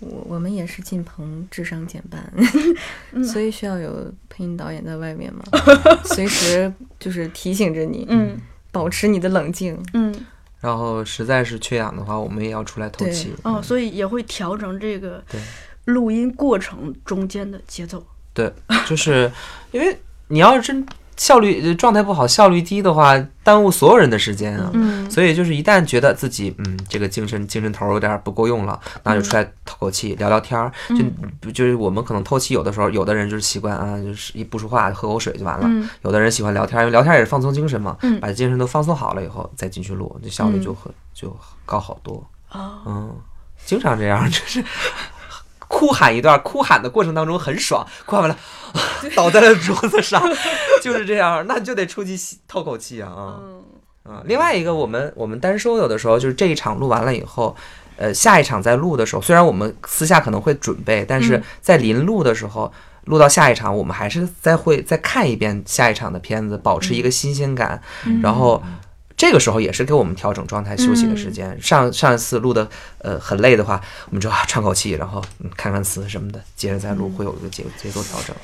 我我们也是进棚智商减半，所以需要有配音导演在外面嘛，随时就是提醒着你，嗯保持你的冷静。嗯然后实在是缺氧的话，我们也要出来透对气。哦，所以也会调整这个对录音过程中间的节奏。对，就是因为你要是真效率呃状态不好，效率低的话，耽误所有人的时间啊。嗯所以就是一旦觉得自己嗯这个精神精神头儿有点儿不够用了，那就出来透口气聊聊天儿。就不就是我们可能透气，有的时候有的人就是习惯啊，就是一不说话喝口水就完了。嗯有的人喜欢聊天儿，因为聊天儿也是放松精神嘛。嗯把精神都放松好了以后再进去录，这效率就很就高好多。哦嗯，经常这样，就是哭喊一段，哭喊的过程当中很爽，哭喊完了倒在了桌子上，就是这样，那就得出去透口气啊啊嗯啊！另外一个，我们我们单收有的时候就是这一场录完了以后。呃，下一场在录的时候，虽然我们私下可能会准备，但是嗯在临录的时候，录到下一场，我们还是再会再看一遍下一场的片子，保持一个新鲜感。嗯然后这个时候也是给我们调整状态、休息的时间。上上一次录的呃很累的话，我们就啊喘口气，然后嗯看看词什么的，接着再录，会有一个节节奏调整。